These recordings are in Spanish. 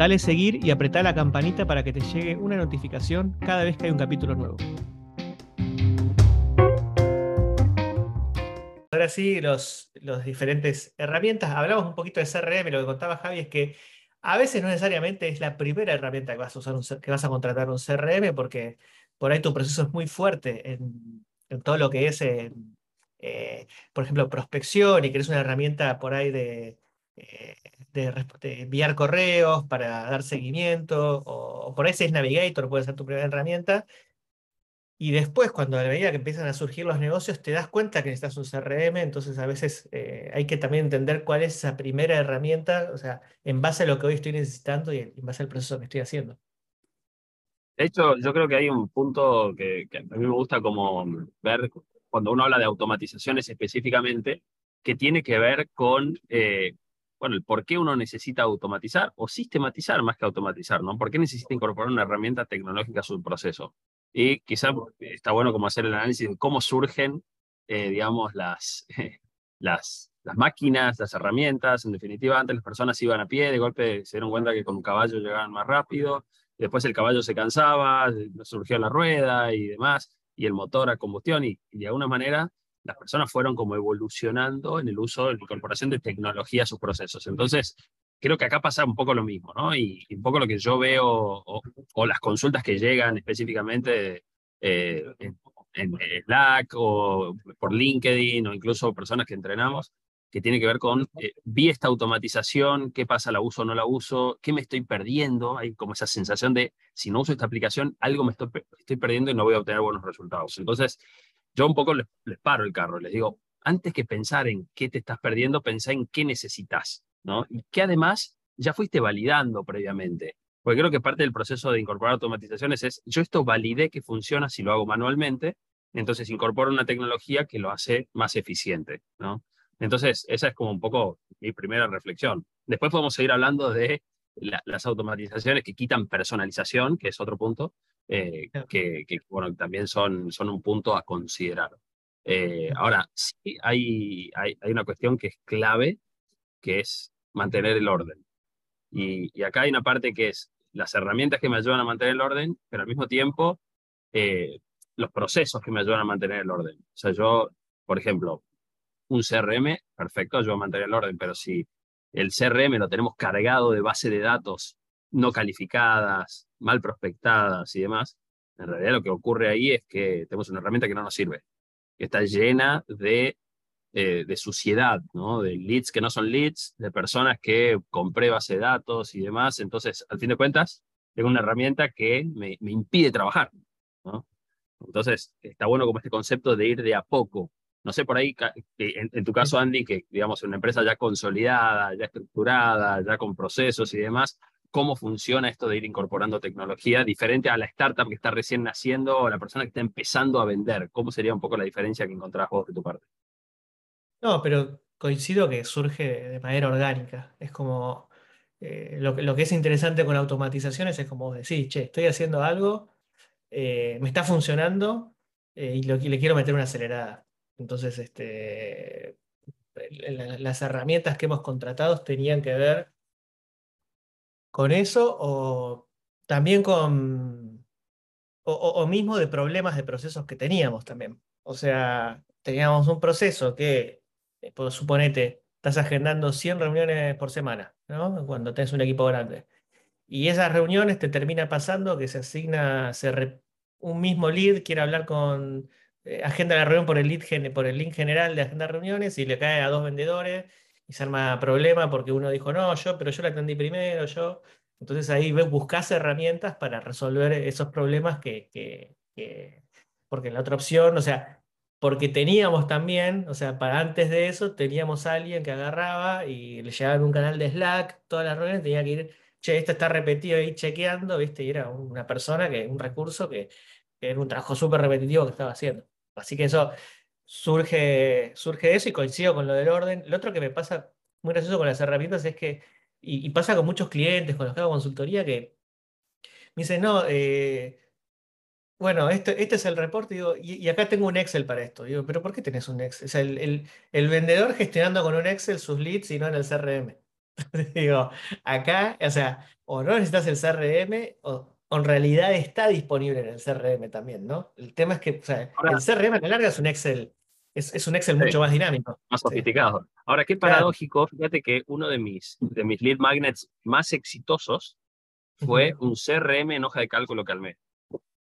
Dale seguir y apretá la campanita para que te llegue una notificación cada vez que hay un capítulo nuevo. Ahora sí, los, los diferentes herramientas. Hablamos un poquito de CRM, lo que contaba Javi es que a veces no necesariamente es la primera herramienta que vas a usar, que vas a contratar un CRM, porque por ahí tu proceso es muy fuerte en, todo lo que es, eh, por ejemplo, prospección y que es una herramienta por ahí de, eh, de, enviar correos para dar seguimiento, o, por ahí es Navigator, puede ser tu primera herramienta. Y después, cuando a medida que empiezan a surgir los negocios, te das cuenta que necesitas un CRM, entonces a veces eh, hay que también entender cuál es esa primera herramienta, o sea, en base a lo que hoy estoy necesitando y en base al proceso que estoy haciendo. De hecho, yo creo que hay un punto que, a mí me gusta como ver cuando uno habla de automatizaciones específicamente, que tiene que ver con eh, bueno, el por qué uno necesita automatizar o sistematizar más que automatizar, ¿no? ¿Por qué necesita incorporar una herramienta tecnológica a su proceso? Y quizá está bueno como hacer el análisis de cómo surgen, eh, digamos, las, las, las máquinas, las herramientas. En definitiva, antes las personas iban a pie, de golpe se dieron cuenta que con un caballo llegaban más rápido, después el caballo se cansaba, surgió la rueda y demás, y el motor a combustión, y de alguna manera las personas fueron como evolucionando en el uso, en la incorporación de tecnología a sus procesos. Entonces, creo que acá pasa un poco lo mismo, ¿no? Y, un poco lo que yo veo, o, las consultas que llegan específicamente eh, en, Slack o por LinkedIn, o incluso personas que entrenamos, que tiene que ver con, eh, vi esta automatización, qué pasa, la uso o no la uso, qué me estoy perdiendo, hay como esa sensación de, si no uso esta aplicación, algo me estoy, estoy perdiendo y no voy a obtener buenos resultados. Entonces, yo un poco les, paro el carro, les digo, antes que pensar en qué te estás perdiendo, pensá en qué necesitas, ¿no? Y que además ya fuiste validando previamente. Porque creo que parte del proceso de incorporar automatizaciones es, yo esto validé que funciona si lo hago manualmente, entonces incorporo una tecnología que lo hace más eficiente, ¿no? Entonces, esa es como un poco mi primera reflexión. Después podemos seguir hablando de las automatizaciones que quitan personalización, que es otro punto, eh, que, bueno, también son, son un punto a considerar. Eh, ahora, sí hay, hay, hay, una cuestión que es clave, que es mantener el orden. Y, y, acá hay una parte que es las herramientas que me ayudan a mantener el orden, pero al mismo tiempo eh, los procesos que me ayudan a mantener el orden. O sea, yo, por ejemplo, un CRM, perfecto, ayuda a mantener el orden, pero si el CRM lo tenemos cargado de base de datos no calificadas, mal prospectadas y demás, en realidad lo que ocurre ahí es que tenemos una herramienta que no nos sirve, que está llena de, eh, de suciedad, de leads que no son leads, de personas que compré base de datos y demás. Entonces, al fin de cuentas, tengo una herramienta que me, impide trabajar. Entonces, está bueno como este concepto de ir de a poco. No sé, por ahí, en, en, tu caso, Andy, que digamos, una empresa ya consolidada, ya estructurada, ya con procesos y demás, cómo funciona esto de ir incorporando tecnología, diferente a la startup que está recién naciendo o la persona que está empezando a vender. ¿Cómo sería un poco la diferencia que encontrás vos de tu parte? No, pero coincido que surge de manera orgánica. Es como eh, lo, que es interesante con automatizaciones es como decir, che, estoy haciendo algo, eh, me está funcionando eh, y, le quiero meter una acelerada. Entonces, este, las herramientas que hemos contratado tenían que ver con eso o también con, o, mismo de problemas de procesos que teníamos también. O sea, teníamos un proceso que, pues, suponete, estás agendando 100 reuniones por semana, ¿no? Cuando tenés un equipo grande. Y esas reuniones te termina pasando que se asigna, se un mismo lead quiere hablar con, eh, agenda la reunión por el, lead, por el link general de agenda reuniones y le cae a dos vendedores y se arma problema porque uno dijo, no, yo, pero yo la atendí primero, yo. Entonces ahí buscas herramientas para resolver esos problemas que, que, que, porque la otra opción, o sea, porque teníamos también, o sea, para antes de eso teníamos a alguien que agarraba y le llevaba un canal de Slack, todas las reuniones tenía que ir che, este está repetido ahí chequeando, ¿viste? Y era una persona, que un recurso que, que era un trabajo súper repetitivo que estaba haciendo. Así que eso surge, surge eso y coincido con lo del orden. Lo otro que me pasa muy gracioso con las herramientas es que, y, y pasa con muchos clientes, con los que hago consultoría, que me dicen, no, eh, bueno, este, este es el reporte digo, y, y acá tengo un Excel para esto. Digo, pero ¿por qué tenés un Excel? O sea, el, el- el vendedor gestionando con un Excel sus leads y no en el CRM. Digo, acá, o sea, o no necesitas el CRM o, o en realidad está disponible en el CRM también, ¿no? El tema es que, o sea, Ahora- el CRM a la larga es un Excel, es, es un Excel Sí. mucho más dinámico. más Sí. sofisticado. Ahora, qué Claro. paradójico, fíjate que uno de mis, de mis lead magnets más exitosos fue un CRM en hoja de cálculo que armé.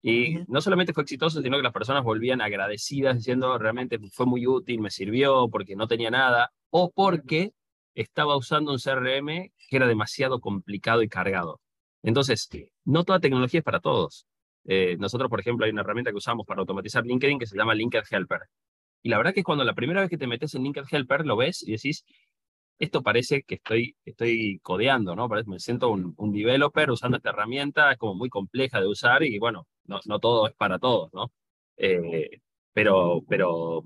Y Ujú. no solamente fue exitoso, sino que las personas volvían agradecidas diciendo realmente fue muy útil, me sirvió porque no tenía nada o porque estaba usando un CRM que era demasiado complicado y cargado. Entonces, no toda tecnología es para todos. Eh, nosotros, por ejemplo, hay una herramienta que usamos para automatizar LinkedIn que se llama Linked Helper. Y la verdad que cuando la primera vez que te metes en Linked Helper lo ves y decís, esto parece que estoy, estoy codeando, ¿no? Me siento un, un developer usando esta herramienta, es como muy compleja de usar y bueno, no, no todo es para todos, ¿no? Eh, pero, pero,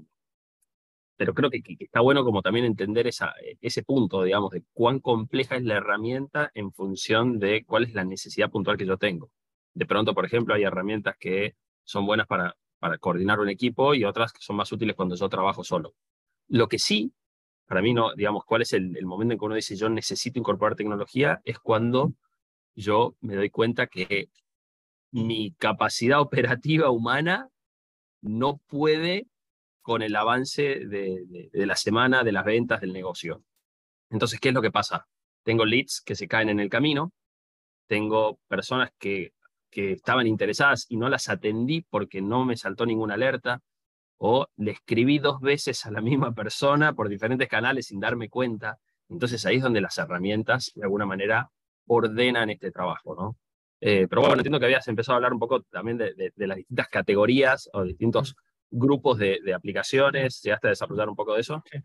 pero creo que, que está bueno como también entender esa, ese punto, digamos, de cuán compleja es la herramienta en función de cuál es la necesidad puntual que yo tengo. De pronto, por ejemplo, hay herramientas que son buenas para, para coordinar un equipo y otras que son más útiles cuando yo trabajo solo. Lo que sí, para mí, no, digamos, cuál es el, momento en que uno dice yo necesito incorporar tecnología, es cuando yo me doy cuenta que mi capacidad operativa humana no puede con el avance de, de la semana, de las ventas, del negocio. Entonces, ¿qué es lo que pasa? Tengo leads que se caen en el camino, tengo personas que, que estaban interesadas y no las atendí porque no me saltó ninguna alerta, o le escribí dos veces a la misma persona por diferentes canales sin darme cuenta. Entonces ahí es donde las herramientas, de alguna manera, ordenan este trabajo, ¿no? Eh, pero bueno, entiendo que habías empezado a hablar un poco también de, de, de las distintas categorías o distintos grupos de, de, aplicaciones. ¿Llegaste a desarrollar un poco de eso? Sí,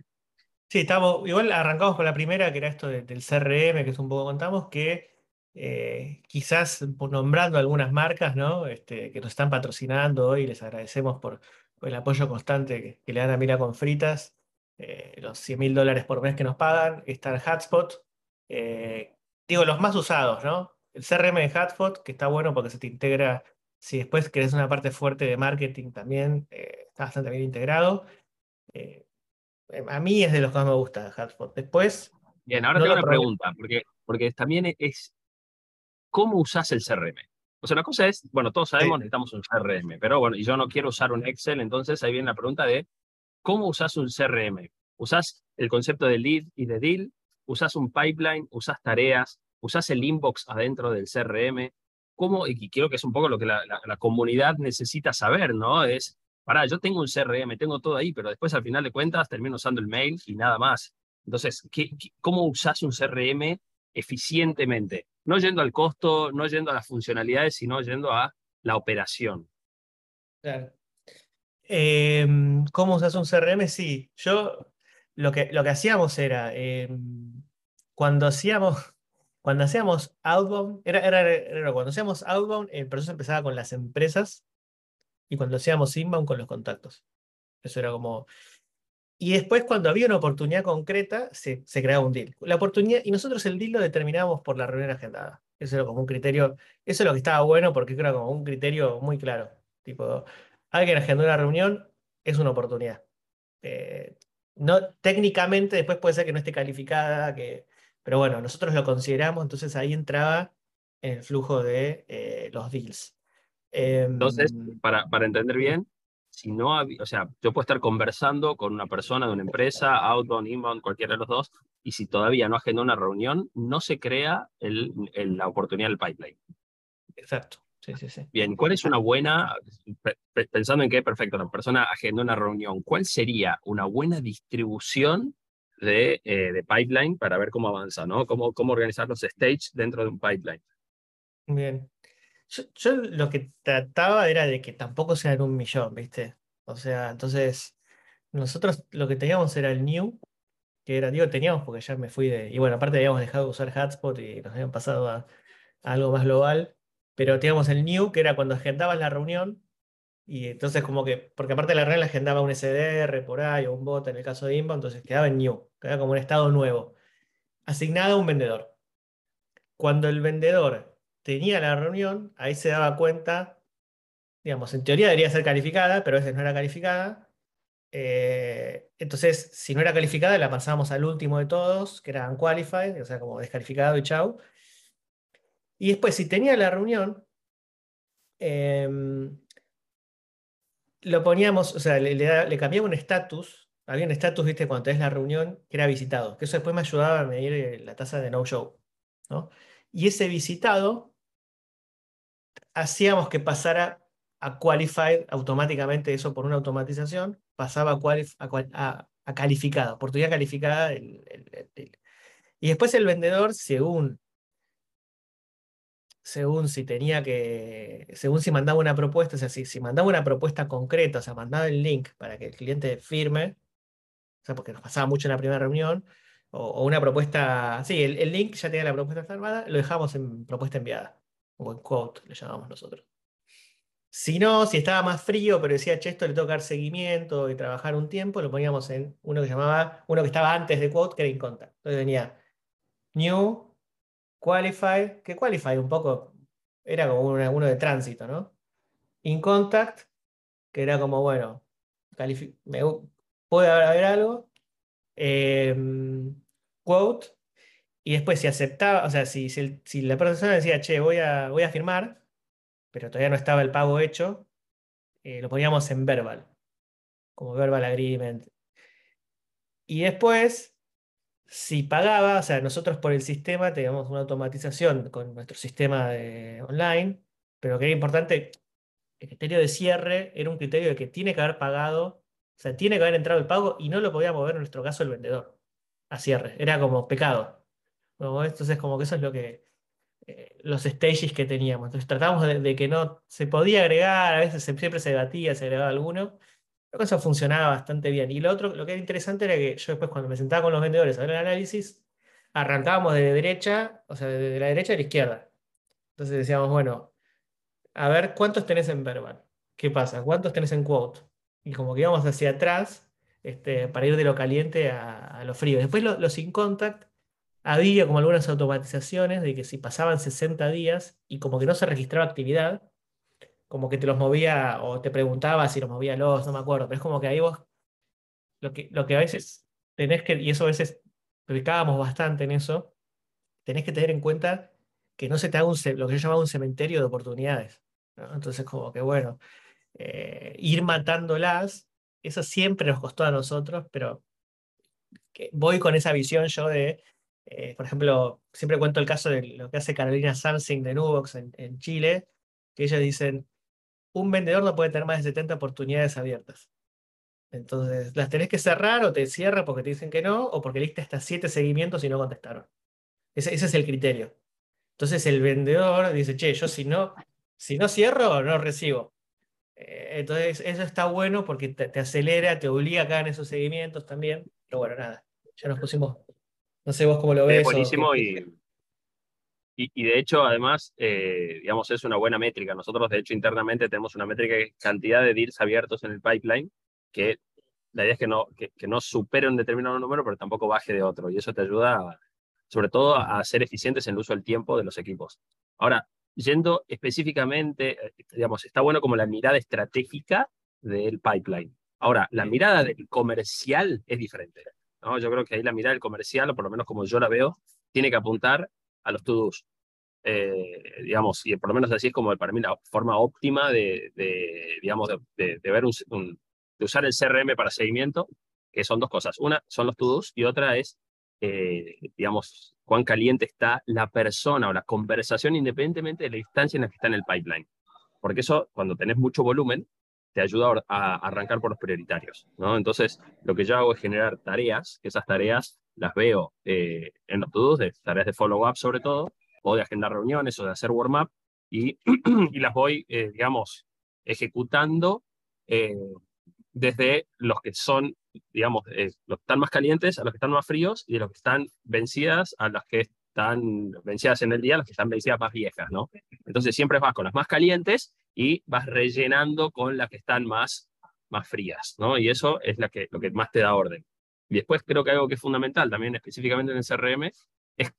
sí estamos, igual arrancamos con la primera, que era esto de, del CRM, que es un poco contamos, que eh, quizás nombrando algunas marcas ¿no? este, que nos están patrocinando hoy, les agradecemos por, por el apoyo constante que, que, le dan a Mira con Fritas, eh, los 100 mil dólares por mes que nos pagan, está el Hotspot, eh, digo, los más usados, ¿no? El CRM de Hotspot, que está bueno porque se te integra, si después querés una parte fuerte de marketing también, eh, está bastante bien integrado. A mí es de los que más me gusta Hotspot. Después... Bien, ahora no tengo una probé. pregunta, porque, porque también es, ¿cómo usás el CRM? O sea, una cosa es, bueno, todos sabemos sí. necesitamos un CRM, pero bueno, y yo no quiero usar un Excel, entonces ahí viene la pregunta de, ¿cómo usás un CRM? ¿Usás el concepto de lead y de deal? ¿Usás un pipeline? ¿Usás tareas? ¿Usás el inbox adentro del CRM? ¿Cómo? Y creo que es un poco lo que la, la, la comunidad necesita saber, ¿no? Es, pará, yo tengo un CRM, tengo todo ahí, pero después al final de cuentas termino usando el mail y nada más. Entonces, ¿qué, qué, ¿cómo usás un CRM eficientemente? No yendo al costo, no yendo a las funcionalidades, sino yendo a la operación. Claro. Eh, ¿Cómo usas un CRM? Sí, yo lo que, lo que hacíamos era, eh, cuando hacíamos, cuando hacíamos outbound, era, era, cuando hacíamos outbound, el proceso empezaba con las empresas y cuando hacíamos inbound con los contactos. Eso era como... Y después, cuando había una oportunidad concreta, se, se, creaba un deal. La oportunidad, y nosotros el deal lo determinábamos por la reunión agendada. Eso era como un criterio, eso es lo que estaba bueno porque era como un criterio muy claro. Tipo, alguien agendó una reunión, es una oportunidad. Eh, no, técnicamente después puede ser que no esté calificada, que, pero bueno, nosotros lo consideramos, entonces ahí entraba en el flujo de eh, los deals. Eh, entonces, para, para entender bien, si no o sea, yo puedo estar conversando con una persona de una empresa, outbound, inbound, cualquiera de los dos, y si todavía no agendó una reunión, no se crea el, el, la oportunidad del pipeline. Exacto. Sí, sí, sí. Bien, ¿cuál es una buena, pensando en que, perfecto, la persona agendó una reunión, ¿cuál sería una buena distribución de, eh, de pipeline para ver cómo avanza, ¿no? Cómo, cómo organizar los stages dentro de un pipeline. Bien. Yo, lo que trataba era de que tampoco sean un millón, ¿viste? O sea, entonces, nosotros lo que teníamos era el new, que era, digo, teníamos porque ya me fui de, y bueno, aparte habíamos dejado de usar Hotspot y nos habían pasado a, algo más global, pero teníamos el new, que era cuando agendabas la reunión, y entonces como que, porque aparte la reunión la agendaba un SDR por ahí o un bot en el caso de Inbound, entonces quedaba en new, quedaba como un estado nuevo, asignado a un vendedor. Cuando el vendedor tenía la reunión, ahí se daba cuenta, digamos, en teoría debería ser calificada, pero a veces no era calificada. Eh, entonces, si no era calificada, la pasábamos al último de todos, que era unqualified, o sea, como descalificado y chau. Y después, si tenía la reunión, em, lo poníamos, o sea, le, le, cambiaba un estatus. Había un estatus, viste, cuando tenés la reunión, que era visitado. Que eso después me ayudaba a medir eh, la tasa de no-show. ¿no? Y ese visitado hacíamos que pasara a qualified automáticamente, eso por una automatización, pasaba a, a, calificada, oportunidad calificada. y después el vendedor, según según si tenía que, según si mandaba una propuesta, o sea, si, si mandaba una propuesta concreta, o sea, mandaba el link para que el cliente firme, o sea, porque nos pasaba mucho en la primera reunión, o, una propuesta, sí, el, link ya tenía la propuesta firmada, lo dejamos en propuesta enviada, o en quote, le llamamos nosotros. Si no, si estaba más frío, pero decía, che, esto le toca dar seguimiento y trabajar un tiempo, lo poníamos en uno que llamaba, uno que estaba antes de quote, que era in contact. Entonces venía new, Qualify, que Qualify un poco era como uno de tránsito, ¿no? In Contact, que era como, bueno, me, puede haber algo. Em, quote, y después si aceptaba, o sea, si, si, la persona decía, che, voy a, voy a firmar, pero todavía no estaba el pago hecho, eh, lo poníamos en verbal, como verbal agreement. Y después, si pagaba, o sea, nosotros por el sistema teníamos una automatización con nuestro sistema online, pero que era importante, el criterio de cierre era un criterio de que tiene que haber pagado, o sea, tiene que haber entrado el pago y no lo podía mover en nuestro caso el vendedor a cierre, era como pecado. Entonces, como que eso es lo que, eh, los stages que teníamos. Entonces tratamos de, que no se podía agregar, a veces siempre se debatía, se agregaba alguno, Creo que eso funcionaba bastante bien. Y lo otro, lo que era interesante era que yo después cuando me sentaba con los vendedores a ver el análisis, arrancábamos de derecha, o sea, de la derecha a la izquierda. Entonces decíamos, bueno, a ver cuántos tenés en verbal. ¿Qué pasa? ¿Cuántos tenés en quote? Y como que íbamos hacia atrás este, para ir de lo caliente a, lo frío. Después los lo sin contact, había como algunas automatizaciones de que si pasaban 60 días y como que no se registraba actividad, como que te los movía o te preguntaba si los movía los, no me acuerdo, pero es como que ahí vos, lo que, lo que a veces tenés que, y eso a veces pecábamos bastante en eso, tenés que tener en cuenta que no se te haga un, lo que yo llamaba un cementerio de oportunidades. Entonces, como que bueno, eh, ir matándolas, eso siempre nos costó a nosotros, pero voy con esa visión yo de, eh, por ejemplo, siempre cuento el caso de lo que hace Carolina Samsung de Nubox en, Chile, que ellas dicen, un vendedor no puede tener más de 70 oportunidades abiertas. Entonces, las tenés que cerrar o te cierra porque te dicen que no, o porque diste hasta 7 seguimientos y no contestaron. Ese, es el criterio. Entonces, el vendedor dice, che, yo si no, si no cierro, no recibo. Eh, entonces, eso está bueno porque te, acelera, te obliga a caer en esos seguimientos también. Pero bueno, nada, ya nos pusimos. No sé vos cómo lo ves. buenísimo y y, de hecho, además, eh, digamos, es una buena métrica. Nosotros, de hecho, internamente tenemos una métrica de cantidad de deals abiertos en el pipeline, que la idea es que no, que, no supere un determinado número, pero tampoco baje de otro. Y eso te ayuda, sobre todo, a ser eficientes en el uso del tiempo de los equipos. Ahora, yendo específicamente, eh, digamos, está bueno como la mirada estratégica del pipeline. Ahora, la mirada del comercial es diferente. ¿No? Yo creo que ahí la mirada del comercial, o por lo menos como yo la veo, tiene que apuntar a los to-dos. Eh, digamos, y por lo menos así es como para mí la forma óptima de, digamos, de, ver un, de usar el CRM para seguimiento, que son dos cosas. Una son los to-dos y otra es, eh, digamos, cuán caliente está la persona o la conversación independientemente de la instancia en la que está en el pipeline. Porque eso, cuando tenés mucho volumen, te ayuda a arrancar por los prioritarios. ¿no? Entonces, lo que yo hago es generar tareas, que esas tareas las veo eh, en los tareas de follow-up sobre todo, o de agendar reuniones o de hacer warm-up, y, y, las voy, eh, digamos, ejecutando eh, desde los que son, digamos, eh, los que están más calientes a los que están más fríos y de los que están vencidas a las que están vencidas en el día, las que están vencidas más viejas, ¿no? Entonces siempre vas con las más calientes y vas rellenando con las que están más, más frías, ¿no? Y eso es la que, lo que más te da orden. Y después creo que algo que es fundamental también específicamente en el CRM es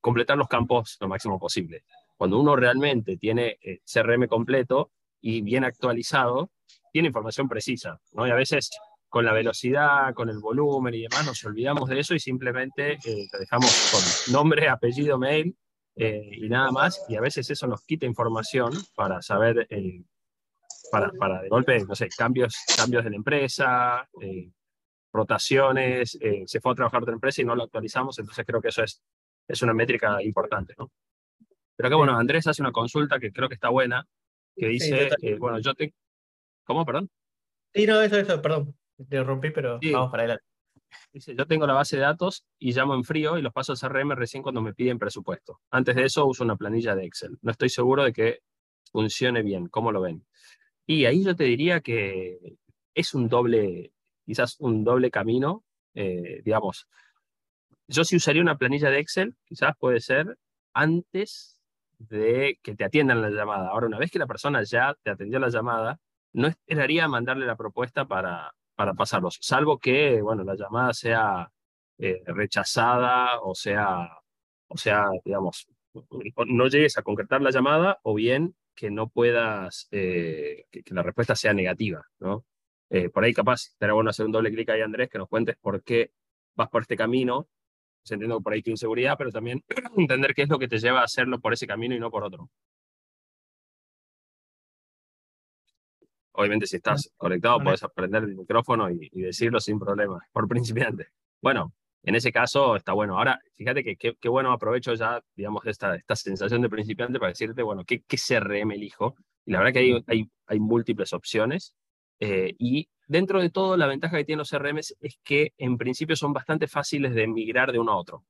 completar los campos lo máximo posible. Cuando uno realmente tiene eh, CRM completo y bien actualizado, tiene información precisa, ¿no? Y a veces con la velocidad, con el volumen y demás, nos olvidamos de eso y simplemente eh, te dejamos con nombre, apellido, mail eh, y nada más. Y a veces eso nos quita información para saber, eh, para, para de golpe, no sé, cambios, cambios de la empresa, rotaciones, se fue a trabajar a otra empresa y no lo actualizamos, entonces creo que eso es, es una métrica importante, ¿no? Pero que bueno, Andrés hace una consulta que creo que está buena, que dice, bueno, yo te... ¿Cómo, perdón? Sí, no, eso, eso, perdón. Te rompí, pero vamos para adelante. Dice, yo tengo la base de datos y llamo en frío y los paso al CRM recién cuando me piden presupuesto. Antes de eso uso una planilla de Excel. No estoy seguro de que funcione bien. ¿Cómo lo ven? Y ahí yo te diría que es un doble, quizás un doble camino, eh, digamos. Yo sí usaría una planilla de Excel, quizás puede ser antes de que te atiendan la llamada. Ahora, una vez que la persona ya te atendió la llamada, no esperaría mandarle la propuesta para, para pasarlos, salvo que, bueno, la llamada sea eh, rechazada o sea, o sea, digamos, no llegues a concretar la llamada o bien que no puedas, eh, que, la respuesta sea negativa, ¿no? Eh, por ahí capaz, será bueno hacer un doble clic ahí, Andrés, que nos cuentes por qué vas por este camino. Se entiendo por ahí tu inseguridad, pero también entender qué es lo que te lleva a hacerlo por ese camino y no por otro. Obviamente, si estás conectado, puedes aprender el micrófono y, decirlo sin problema, por principiante. Bueno, en ese caso está bueno. Ahora, fíjate que qué bueno aprovecho ya, digamos, esta, esta sensación de principiante para decirte, bueno, ¿qué, qué CRM elijo? Y la verdad que hay, hay, hay múltiples opciones. Eh, y dentro de todo, la ventaja que tienen los CRM es que en principio son bastante fáciles de migrar de uno a otro.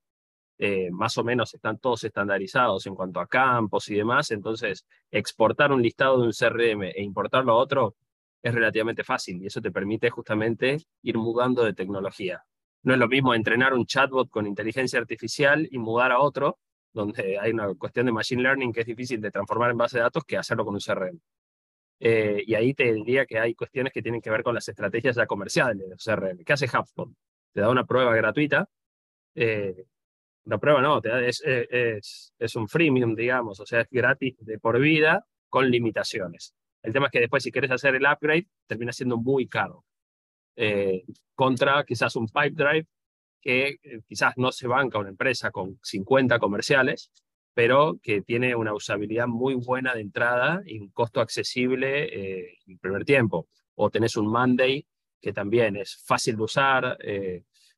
Eh, más o menos están todos estandarizados en cuanto a campos y demás, entonces exportar un listado de un CRM e importarlo a otro es relativamente fácil y eso te permite justamente ir mudando de tecnología. No es lo mismo entrenar un chatbot con inteligencia artificial y mudar a otro, donde hay una cuestión de machine learning que es difícil de transformar en base de datos, que hacerlo con un CRM. Eh, y ahí te diría que hay cuestiones que tienen que ver con las estrategias ya comerciales de los CRM. ¿Qué hace HubSpot? Te da una prueba gratuita eh, la prueba no, es, es, es, un freemium, digamos, o sea, es gratis de por vida con limitaciones. El tema es que después si quieres hacer el upgrade, termina siendo muy caro. Eh, contra quizás un pipe drive que eh, quizás no se banca una empresa con 50 comerciales, pero que tiene una usabilidad muy buena de entrada y un costo accesible eh, en primer tiempo. O tenés un Monday que también es fácil de usar,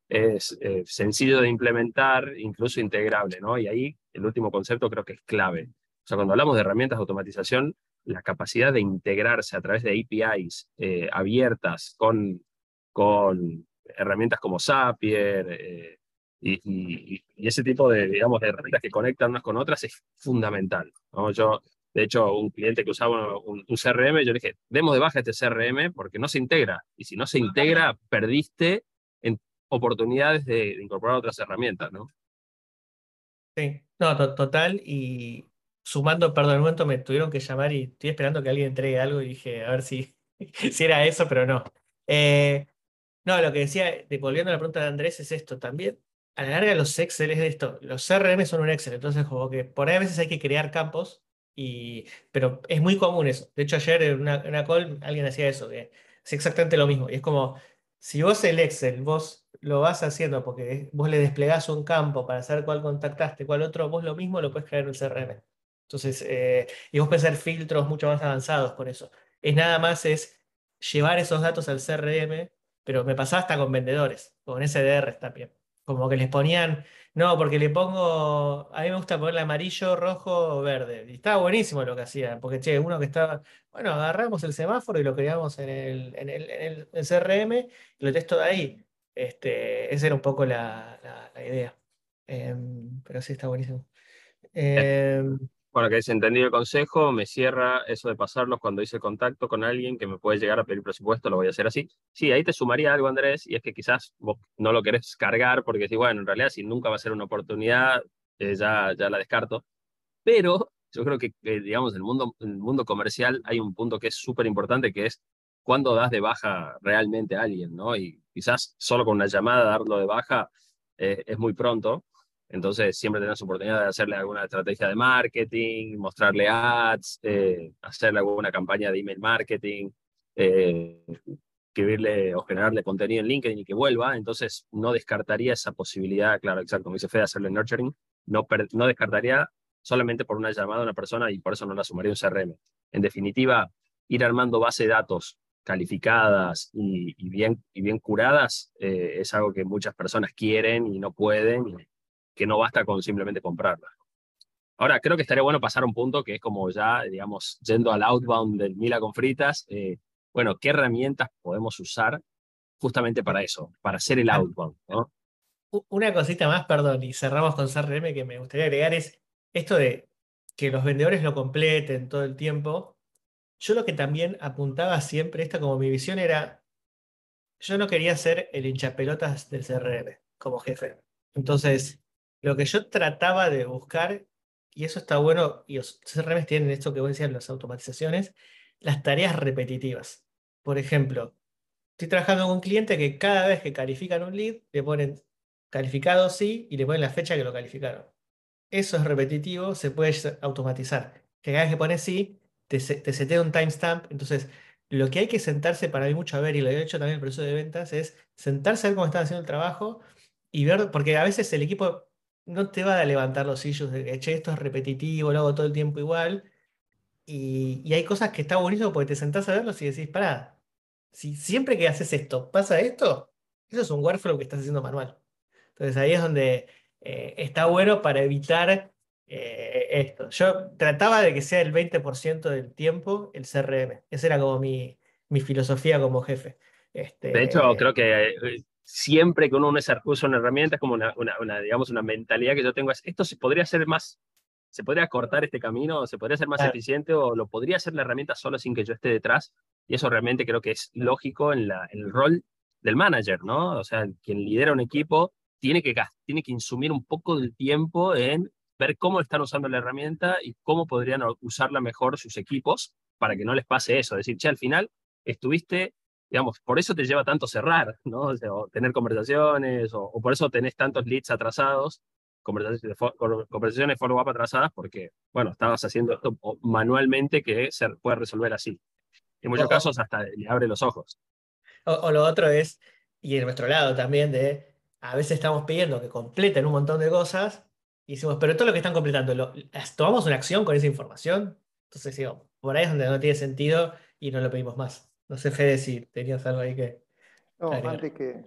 es eh, sencillo de implementar, incluso integrable, ¿no? Y ahí el último concepto creo que es clave. O sea, cuando hablamos de herramientas de automatización, la capacidad de integrarse a través de APIs eh, abiertas con, con herramientas como Zapier eh, y, ese tipo de, digamos, de herramientas que conectan unas con otras es fundamental. Yo, de hecho, un cliente que usaba un, un, CRM, yo le dije, demos de baja este CRM porque no se integra. Y si no se integra, perdiste oportunidades de, incorporar otras herramientas, ¿no? Sí, no, total. Y sumando, perdón, el momento me tuvieron que llamar y estoy esperando que alguien entregue algo y dije, a ver si, si era eso, pero no. Eh, no, lo que decía, volviendo a la pregunta de Andrés, es esto también. A la larga, los Excel es esto. Los CRM son un Excel, entonces, como que por ahí a veces hay que crear campos, y, pero es muy común eso. De hecho, ayer en una, en una call alguien hacía eso, que es exactamente lo mismo. Y es como, si vos el Excel, vos lo vas haciendo porque vos le desplegás un campo para saber cuál contactaste, cuál otro, vos lo mismo lo puedes crear en el CRM. Entonces, eh, y vos puedes hacer filtros mucho más avanzados con eso. Es nada más es llevar esos datos al CRM, pero me pasaba hasta con vendedores, con SDR también. Como que les ponían, no, porque le pongo, a mí me gusta ponerle amarillo, rojo, verde. Y estaba buenísimo lo que hacían, porque che, uno que estaba, bueno, agarramos el semáforo y lo creamos en el, en el, en el CRM y lo testo de ahí. Este, esa era un poco la, idea. Em, pero sí, está buenísimo. Em, Bueno, que es entendido el consejo, me cierra eso de pasarlos cuando hice contacto con alguien que me puede llegar a pedir presupuesto, lo voy a hacer así. Sí, ahí te sumaría algo, Andrés, y es que quizás vos no lo querés cargar porque si, bueno, en realidad si nunca va a ser una oportunidad, eh, ya, ya la descarto. Pero yo creo que, digamos, en el, mundo, en el mundo comercial hay un punto que es súper importante, que es cuándo das de baja realmente a alguien, ¿no? Y quizás solo con una llamada darlo de baja eh, es muy pronto, entonces, siempre tenés oportunidad de hacerle alguna estrategia de marketing, mostrarle ads, eh, hacerle alguna campaña de email marketing, eh, escribirle o generarle contenido en LinkedIn y que vuelva. Entonces, no descartaría esa posibilidad, claro, exacto, como dice Fede, hacerle nurturing. No, no descartaría solamente por una llamada a una persona y por eso no la sumaría un CRM. En definitiva, ir armando base de datos calificadas y, bien, y bien curadas eh, es algo que muchas personas quieren y no pueden que no basta con simplemente comprarla. Ahora, creo que estaría bueno pasar a un punto que es como ya, digamos, yendo al outbound del Mila con fritas, eh, bueno, ¿qué herramientas podemos usar justamente para eso, para hacer el outbound? Una cosita más, perdón, y cerramos con CRM que me gustaría agregar es esto de que los vendedores lo completen todo el tiempo. Yo lo que también apuntaba siempre, esta como mi visión era, yo no quería ser el hinchapelotas del CRM como jefe. Entonces, lo que yo trataba de buscar, y eso está bueno, y los CRM tienen esto que vos decías, las automatizaciones, las tareas repetitivas. Por ejemplo, estoy trabajando con un cliente que cada vez que califican un lead, le ponen calificado sí y le ponen la fecha que lo calificaron. Eso es repetitivo, se puede automatizar. Que cada vez que pones sí, te, te setea un timestamp. Entonces, lo que hay que sentarse para mí mucho a ver, y lo he hecho también el proceso de ventas, es sentarse a ver cómo están haciendo el trabajo y ver, porque a veces el equipo no te va a levantar los issues de che, esto es repetitivo, lo hago todo el tiempo igual. Y, hay cosas que está buenísimo porque te sentás a verlos y decís, pará, si siempre que haces esto pasa esto, eso es un workflow que estás haciendo manual. Entonces ahí es donde eh, está bueno para evitar eh, esto. Yo trataba de que sea el 20% del tiempo el CRM. Esa era como mi, mi filosofía como jefe. Este, de hecho, creo que eh, siempre que uno usa, una herramienta es como una, una, digamos, una mentalidad que yo tengo, es, esto se podría hacer más, se podría cortar este camino, se podría ser más eficiente o lo podría hacer la herramienta solo sin que yo esté detrás. Y eso realmente creo que es lógico en, la, en el rol del manager, ¿no? O sea, quien lidera un equipo tiene que, tiene que insumir un poco del tiempo en ver cómo están usando la herramienta y cómo podrían usarla mejor sus equipos para que no les pase eso. Es decir, che, al final estuviste digamos, por eso te lleva tanto cerrar, ¿no? O, tener conversaciones, o, por eso tenés tantos leads atrasados, conversaciones, conversaciones follow-up atrasadas, porque, bueno, estabas haciendo esto manualmente que se puede resolver así. En muchos casos hasta le abre los ojos. O, lo otro es, y en nuestro lado también, de a veces estamos pidiendo que completen un montón de cosas y decimos, pero todo lo que están completando, ¿lo, ¿tomamos una acción con esa información? Entonces, digo, por ahí es donde no tiene sentido y no lo pedimos más. No sé, Fede, si tenías algo ahí que. No, antes que,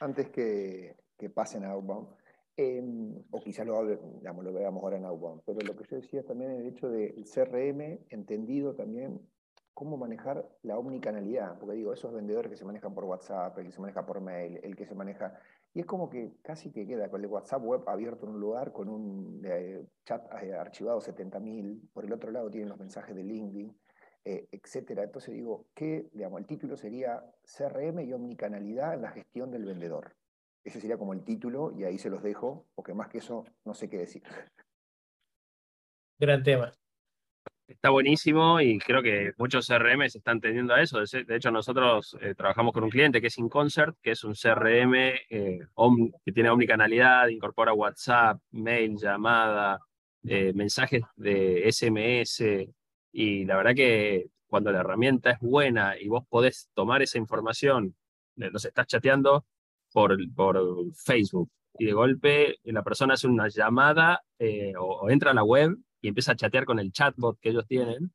antes que, que pasen a Outbound, em, o quizás lo, lo veamos ahora en Outbound, pero lo que yo decía también es el hecho del CRM entendido también cómo manejar la omnicanalidad, porque digo, esos vendedores que se manejan por WhatsApp, el que se maneja por mail, el que se maneja, y es como que casi que queda con el WhatsApp web abierto en un lugar, con un eh, chat eh, archivado 70.000, por el otro lado tienen los mensajes de LinkedIn, eh, etcétera. Entonces digo, que digamos, el título sería CRM y omnicanalidad en la gestión del vendedor. Ese sería como el título y ahí se los dejo, porque más que eso no sé qué decir. Gran tema. Está buenísimo y creo que muchos CRM se están teniendo a eso. De hecho, nosotros eh, trabajamos con un cliente que es InConcert, que es un CRM eh, que tiene omnicanalidad, incorpora WhatsApp, mail, llamada, mensajes de SMS, y la verdad que cuando la herramienta es buena y vos podés tomar esa información, nos estás chateando por, por Facebook y de golpe la persona hace una llamada eh, o, entra a la web y empieza a chatear con el chatbot que ellos tienen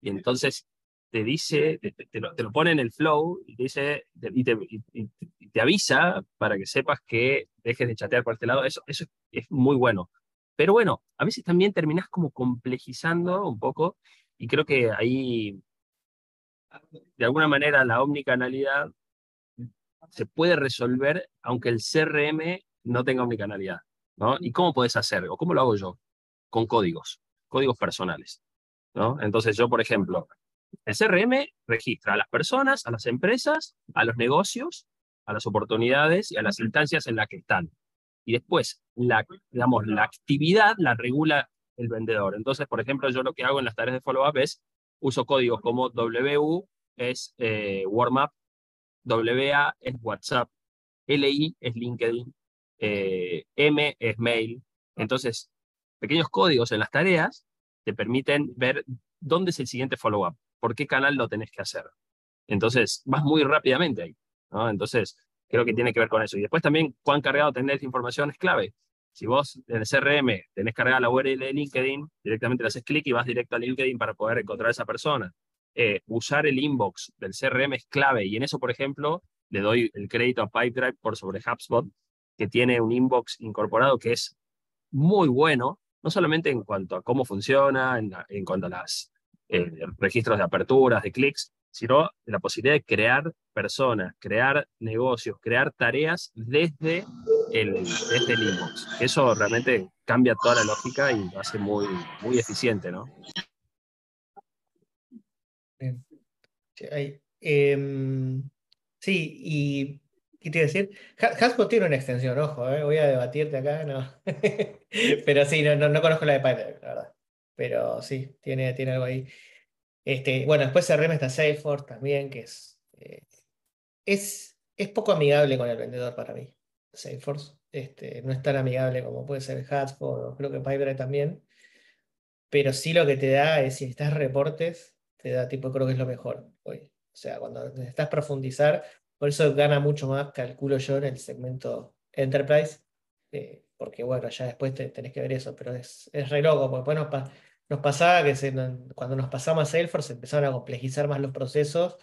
y entonces te dice, te, lo, pone en el flow y te dice y te, avisa para que sepas que dejes de chatear por este lado. Eso, eso es muy bueno. Pero bueno, a veces también terminás como complejizando un poco y creo que ahí, de alguna manera, la omnicanalidad se puede resolver aunque el CRM no tenga omnicanalidad. ¿no? ¿Y cómo puedes hacer? ¿O cómo lo hago yo? Con códigos. Códigos personales. Entonces yo, por ejemplo, el CRM registra a las personas, a las empresas, a los negocios, a las oportunidades y a las instancias en las que están. Y después, la, digamos, la actividad la regula el vendedor. Entonces, por ejemplo, yo lo que hago en las tareas de follow-up es uso códigos como WU es eh, warm-up, WA es WhatsApp, LI es LinkedIn, eh, M es mail. Entonces, pequeños códigos en las tareas te permiten ver dónde es el siguiente follow-up, por qué canal lo tenés que hacer. Entonces, vas muy rápidamente ahí. ¿no? Entonces, creo que tiene que ver con eso. Y después también, cuán cargado tener información es clave. Si vos en el CRM tenés cargada la URL de LinkedIn, directamente le haces clic y vas directo a LinkedIn para poder encontrar a esa persona. Eh, usar el inbox del CRM es clave y en eso, por ejemplo, le doy el crédito a Pipedrive por sobre HubSpot, que tiene un inbox incorporado que es muy bueno, no solamente en cuanto a cómo funciona, en, cuanto a los eh, registros de aperturas, de clics, sino la posibilidad de crear personas, crear negocios, crear tareas desde el, desde el inbox. Eso realmente cambia toda la lógica y lo hace muy, muy eficiente, ¿no? Em, sí, y ¿qué te iba a decir? Hasbro tiene una extensión, ojo, eh, voy a debatirte acá, no. Pero sí, no, no, conozco la de Python, la verdad. Pero sí, tiene, tiene algo ahí. Este, bueno, después CRM está Salesforce también, que es, eh, es, es poco amigable con el vendedor para mí. Salesforce este, no es tan amigable como puede ser HubSpot o creo que Pipedrive también. Pero sí lo que te da es, si necesitas reportes, te da tipo, creo que es lo mejor hoy. O sea, cuando necesitas profundizar, por eso gana mucho más, calculo yo, en el segmento Enterprise, eh, porque bueno, ya después tenés que ver eso, pero es, es re loco, porque después nos, pasaba que cuando nos pasamos a Salesforce empezaron a complejizar más los procesos,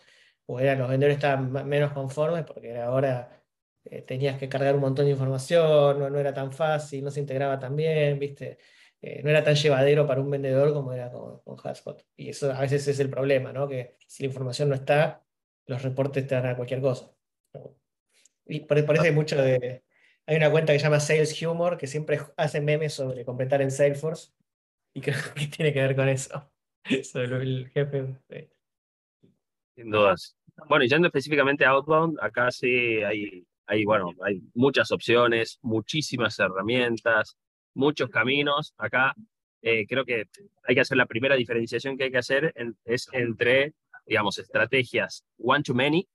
o eran, los vendedores estaban menos conformes porque ahora eh, tenías que cargar un montón de información, no, era tan fácil, no se integraba tan bien, ¿viste? Eh, no era tan llevadero para un vendedor como era con, con. Y eso a veces es el problema, ¿no? Que si la información no está, los reportes te dan a cualquier cosa. Y por, eso hay mucho de... Hay una cuenta que se llama Sales Humor, que siempre hace memes sobre completar en Salesforce y creo que tiene que ver con eso. Sobre el jefe. Sin dudas. Bueno, y yendo específicamente a Outbound, acá sí hay, hay, bueno, hay muchas opciones, muchísimas herramientas, muchos caminos. Acá eh, creo que hay que hacer la primera diferenciación que hay que hacer es entre, digamos, estrategias one-to-many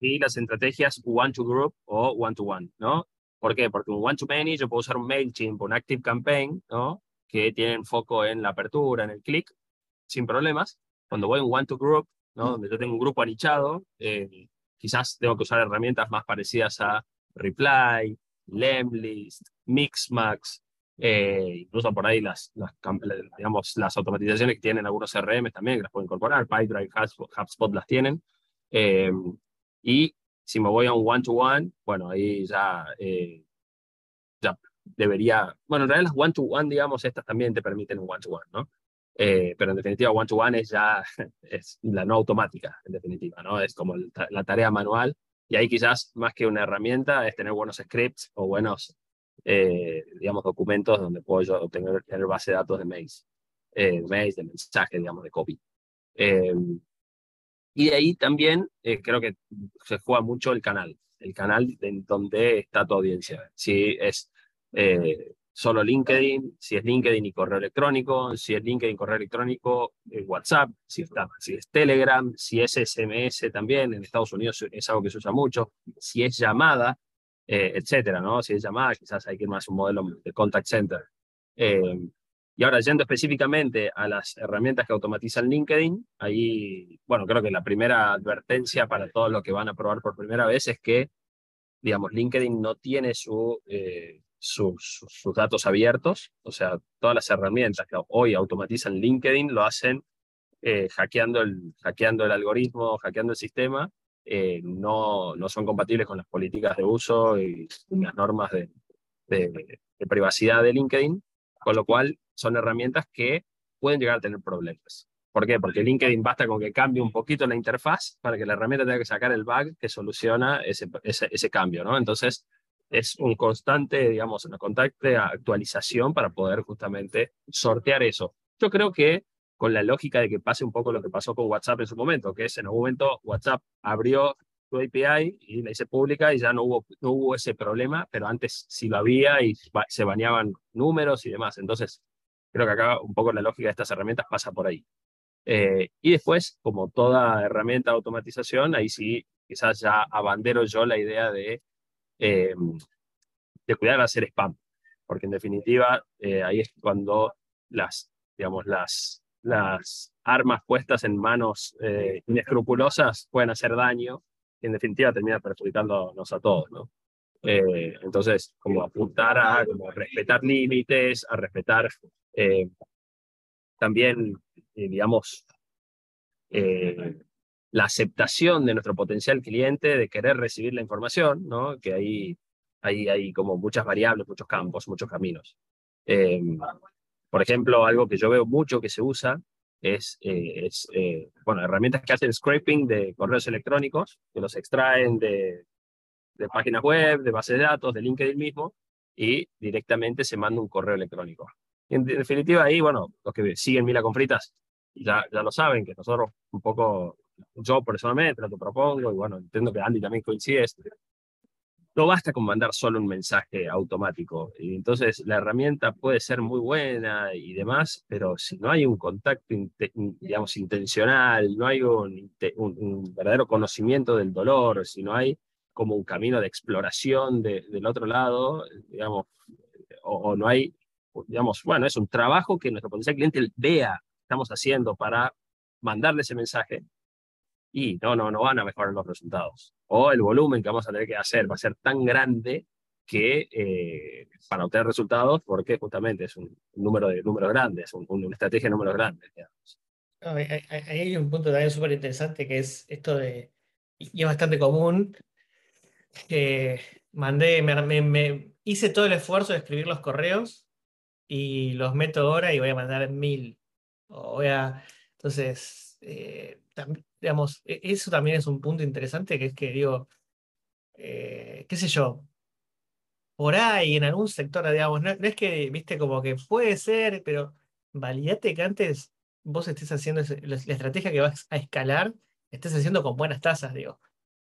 y las estrategias one-to-group o one-to-one, ¿no? ¿Por qué? Porque un one-to-many yo puedo usar un MailChimp, un Active Campaign, ¿no? que tienen foco en la apertura, en el clic, sin problemas. Cuando voy a un one-to-group, ¿no? Mm. donde yo tengo un grupo anichado, eh, quizás tengo que usar herramientas más parecidas a Reply, Lemlist, Mixmax, eh, incluso por ahí las, las, digamos, las automatizaciones que tienen algunos CRM también, que las puedo incorporar, Pipedrive, HubSpot, las tienen. Eh, y si me voy a un one-to-one, bueno, ahí ya, ya debería, bueno, en realidad las one-to-one, digamos, estas también te permiten un one-to-one, ¿no? Eh, pero en definitiva, one-to-one es ya es la no automática, en definitiva, ¿no? Es como la tarea manual y ahí quizás más que una herramienta es tener buenos scripts o buenos, eh, digamos, documentos donde puedo yo obtener tener base de datos de mails, eh, mails, de mensajes, digamos, de copy. Em, y de ahí también creo que se juega mucho el canal, el canal en donde está tu audiencia. Si es eh, solo LinkedIn, si es LinkedIn y correo electrónico, si es LinkedIn, correo electrónico, eh, WhatsApp, si, está, si es Telegram, si es SMS también, en Estados Unidos es algo que se usa mucho, si es llamada, eh, etcétera, ¿no? Si es llamada, quizás hay que ir más a un modelo de contact center. y ahora, yendo específicamente a las herramientas que automatizan LinkedIn, ahí, bueno, creo que la primera advertencia para todos los que van a probar por primera vez es que, digamos, LinkedIn no tiene su sus, datos abiertos, o sea, todas las herramientas que hoy automatizan LinkedIn lo hacen eh, hackeando, el, hackeando el algoritmo, hackeando el sistema, eh, no, no son compatibles con las políticas de uso y las normas de, privacidad de LinkedIn, con lo cual son herramientas que pueden llegar a tener problemas. ¿Por qué? Porque LinkedIn basta con que cambie un poquito la interfaz para que la herramienta tenga que sacar el bug que soluciona ese, ese, ese cambio, ¿no? Entonces, es un constante, digamos, una constante actualización para poder justamente sortear eso. Yo creo que con la lógica de que pase un poco lo que pasó con WhatsApp en su momento, que es en algún momento WhatsApp abrió su API y la hice pública y ya no hubo, no hubo ese problema, pero antes sí lo había y se bañaban números y demás. Entonces, creo que acá un poco la lógica de estas herramientas pasa por ahí. Eh, y después, como toda herramienta de automatización, ahí sí, quizás ya abandero yo la idea de, eh, de cuidar hacer spam, porque en definitiva eh, ahí es cuando las, digamos, las, las armas puestas en manos inescrupulosas pueden hacer daño y en definitiva termina perjudicándonos a todos, ¿no? entonces, como apuntar a como respetar límites, a respetar también eh, digamos, eh, la aceptación de nuestro potencial cliente de querer recibir la información, ¿no? que ahí hay, hay como muchas variables, muchos campos, muchos caminos. Eh, por ejemplo, algo que yo veo mucho que se usa es, es bueno, herramientas que hacen scraping de correos electrónicos, que los extraen de, de páginas web, de bases de datos, de LinkedIn mismo, y directamente se manda un correo electrónico. En definitiva, ahí, bueno, los que siguen Mila con fritas ya, ya lo saben, que nosotros un poco, yo personalmente lo propongo, y bueno, entiendo que Andy también coincide, no basta con mandar solo un mensaje automático. Y entonces la herramienta puede ser muy buena y demás, pero si no hay un contacto, digamos, intencional, no hay un, verdadero conocimiento del dolor, si no hay como un camino de exploración del otro lado, digamos, o, o, no hay, digamos, bueno, es un trabajo que nuestro potencial cliente vea estamos haciendo para mandarle ese mensaje y no, no, no van a mejorar los resultados. O el volumen que vamos a tener que hacer va a ser tan grande que eh, para obtener resultados, porque justamente es un número de números grandes, una estrategia de números grandes. Ahí hay un punto también súper interesante que es esto de, y es bastante común, que mandé, me, hice todo el esfuerzo de escribir los correos y los meto ahora y voy a mandar mil o entonces, eh, digamos, e, eso también es un punto interesante, que es que digo, eh, qué sé yo, por ahí en algún sector, digamos, no, es que, viste, como que puede ser, pero validate que antes vos estés haciendo la, estrategia que vas a escalar, estés haciendo con buenas tasas, digo,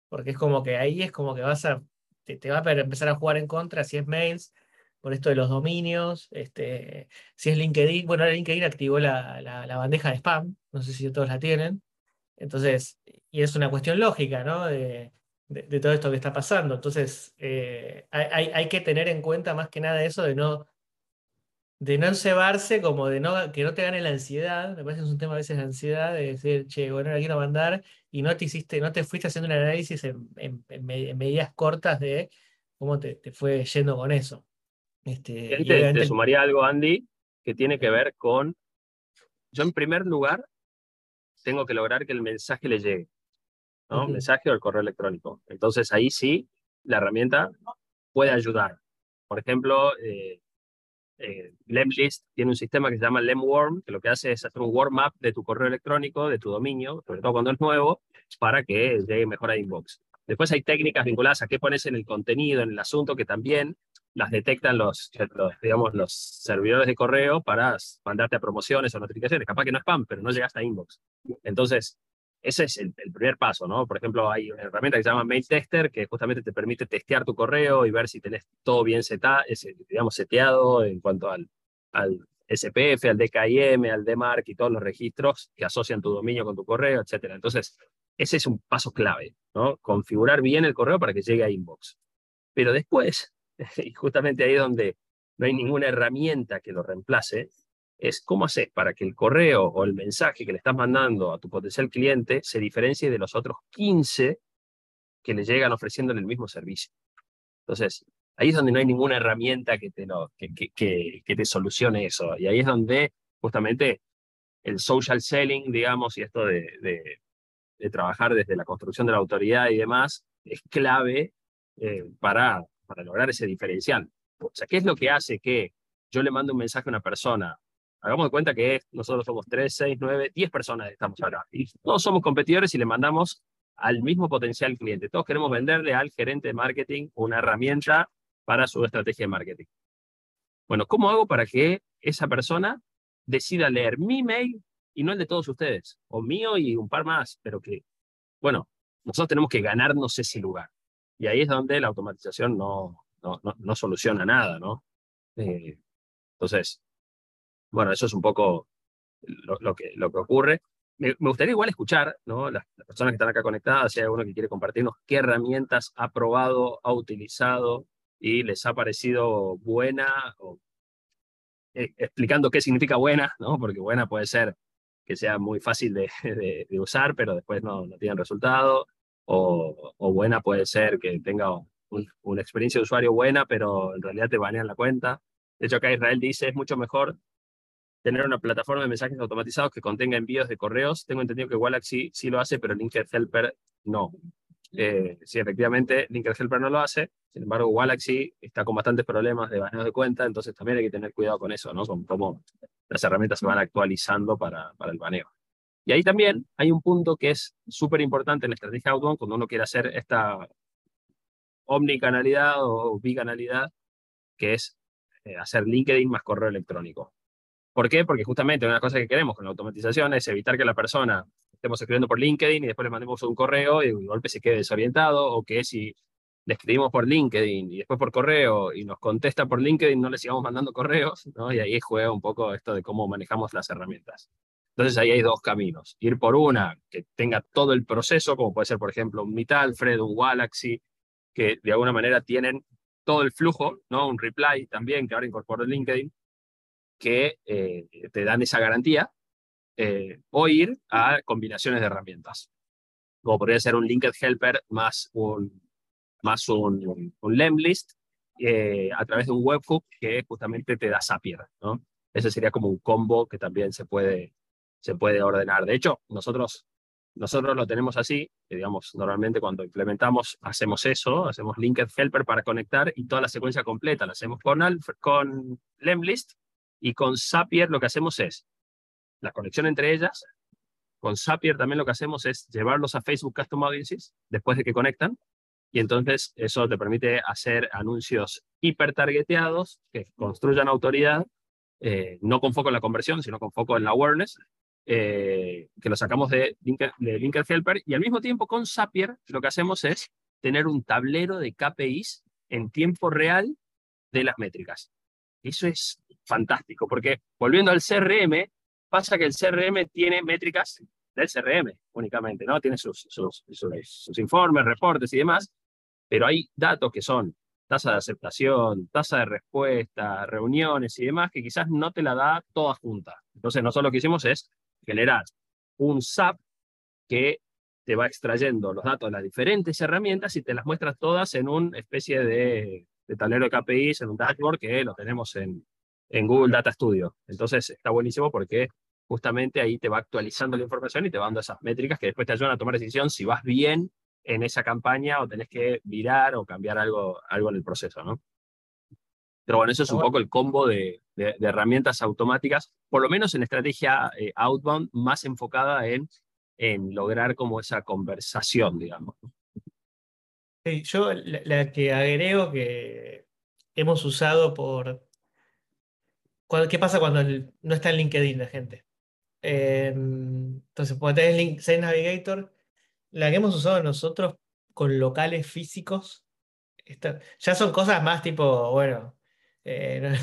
porque es como que ahí es como que vas a, te, te va a empezar a jugar en contra si es mails, por esto de los dominios, este, si es LinkedIn, bueno, LinkedIn activó la, la, bandeja de spam, no sé si todos la tienen, entonces, y es una cuestión lógica, ¿no? De, de, todo esto que está pasando, entonces eh, hay, hay, que tener en cuenta más que nada eso de no, de no encebarse, como de no, que no te gane la ansiedad, me parece que es un tema a veces de ansiedad, de decir, che, bueno, la quiero mandar, y no te hiciste, no te fuiste haciendo un análisis en, en, medidas cortas de cómo te, te fue yendo con eso. Este, te, sumaría algo, Andy, que tiene que ver con, yo en primer lugar, tengo que lograr que el mensaje le llegue, ¿no? Mensaje o el correo electrónico. Entonces ahí sí, la herramienta puede ayudar. Por ejemplo, eh, eh, Lemlist tiene un sistema que se llama Lemworm, que lo que hace es hacer un warm up de tu correo electrónico, de tu dominio, sobre todo cuando es nuevo, para que llegue mejor a inbox. Después hay técnicas vinculadas a qué pones en el contenido, en el asunto, que también las detectan los, digamos, los servidores de correo para mandarte a promociones o notificaciones. Capaz que no spam, pero no llegaste a inbox. Entonces, ese es el, primer paso, ¿no? Por ejemplo, hay una herramienta que se llama Mail Tester que justamente te permite testear tu correo y ver si tenés todo bien seta, digamos, seteado en cuanto al, al SPF, al DKIM, al DMARC y todos los registros que asocian tu dominio con tu correo, etc. Entonces, ese es un paso clave, ¿no? Configurar bien el correo para que llegue a inbox. Pero después, y justamente ahí donde no hay ninguna herramienta que lo reemplace, es cómo haces para que el correo o el mensaje que le estás mandando a tu potencial cliente se diferencie de los otros 15 que le llegan ofreciéndole el mismo servicio. Entonces, ahí es donde no hay ninguna herramienta que te, lo, que, que, que, te solucione eso. Y ahí es donde justamente el social selling, digamos, y esto de, de, de trabajar desde la construcción de la autoridad y demás, es clave eh, para para lograr ese diferencial. O sea, ¿qué es lo que hace que yo le mando un mensaje a una persona? Hagamos de cuenta que nosotros somos 3, 6, 9, 10 personas estamos acá. Y todos somos competidores y le mandamos al mismo potencial cliente. Todos queremos venderle al gerente de marketing una herramienta para su estrategia de marketing. Bueno, ¿cómo hago para que esa persona decida leer mi mail y no el de todos ustedes, o mío y un par más, pero que, bueno, nosotros tenemos que ganarnos ese lugar. Y ahí es donde la automatización no, no, no, soluciona nada, ¿no? Eh, entonces, bueno, eso es un poco lo, que, lo que ocurre. Me, gustaría igual escuchar, ¿no? Las, personas que están acá conectadas, si hay alguno que quiere compartirnos qué herramientas ha probado, ha utilizado y les ha parecido buena, eh, explicando qué significa buena, ¿no? Porque buena puede ser que sea muy fácil de, de, usar, pero después no, no tienen resultado, o, buena puede ser que tenga una experiencia de usuario buena, pero en realidad te banean la cuenta. De hecho, acá Israel dice, es mucho mejor tener una plataforma de mensajes automatizados que contenga envíos de correos. Tengo entendido que Wallaxy sí lo hace, pero Linked Helper no. Eh, sí, efectivamente, Linked Helper no lo hace. Sin embargo, Wallaxy está con bastantes problemas de baneo de cuenta, entonces también hay que tener cuidado con eso, ¿no? Con cómo las herramientas se van actualizando para, para el baneo. Y ahí también hay un punto que es súper importante en la estrategia Outbound cuando uno quiere hacer esta omnicanalidad o bicanalidad, que es eh, hacer LinkedIn más correo electrónico. ¿Por qué? Porque justamente una cosa que queremos con la automatización es evitar que la persona estemos escribiendo por LinkedIn y después le mandemos un correo y de golpe se quede desorientado, o que si le escribimos por LinkedIn y después por correo y nos contesta por LinkedIn, no le sigamos mandando correos, ¿no? Y ahí juega un poco esto de cómo manejamos las herramientas. Entonces ahí hay dos caminos. Ir por una que tenga todo el proceso, como puede ser, por ejemplo, un Mitalfred, un Galaxy, que de alguna manera tienen todo el flujo, ¿no? Un reply también, que ahora incorpora LinkedIn, que eh, te dan esa garantía, eh, o ir a combinaciones de herramientas, como podría ser un Linked Helper más un, más un, un Lemlist eh, a través de un webhook que justamente te da Zapier. ¿no? Ese sería como un combo que también se puede, se puede ordenar. De hecho, nosotros, nosotros lo tenemos así, digamos, normalmente cuando implementamos hacemos eso, hacemos Linked Helper para conectar y toda la secuencia completa la hacemos con, con Lemlist y con Zapier lo que hacemos es la conexión entre ellas. Con Zapier también lo que hacemos es llevarlos a Facebook Custom Audiences después de que conectan. Y entonces eso te permite hacer anuncios hipertargeteados que construyan autoridad, eh, no con foco en la conversión, sino con foco en la awareness, eh, que lo sacamos de, de Linked Helper. Y al mismo tiempo con Zapier lo que hacemos es tener un tablero de KPIs en tiempo real de las métricas. Eso es fantástico, porque volviendo al CRM, pasa que el CRM tiene métricas del CRM únicamente, ¿no? Tiene sus, sus, sus, informes, reportes y demás, pero hay datos que son tasa de aceptación, tasa de respuesta, reuniones y demás, que quizás no te la da toda junta. Entonces, nosotros lo que hicimos es generar un SAP que te va extrayendo los datos de las diferentes herramientas y te las muestras todas en una especie de, tablero de KPIs, en un dashboard que lo tenemos en, en Google Data Studio. Entonces está buenísimo porque justamente ahí te va actualizando la información y te va dando esas métricas que después te ayudan a tomar decisión si vas bien en esa campaña o tenés que virar o cambiar algo, algo en el proceso, ¿no? Pero bueno, eso es un poco el combo de, de, herramientas automáticas, por lo menos en estrategia eh, outbound, más enfocada en, en lograr como esa conversación, digamos. Sí, yo la que agrego que hemos usado por ¿Qué pasa cuando no está en LinkedIn la gente? Em, entonces, cuando tenés link, Sales Navigator, la que hemos usado nosotros con locales físicos, ya son cosas más tipo, bueno, eh,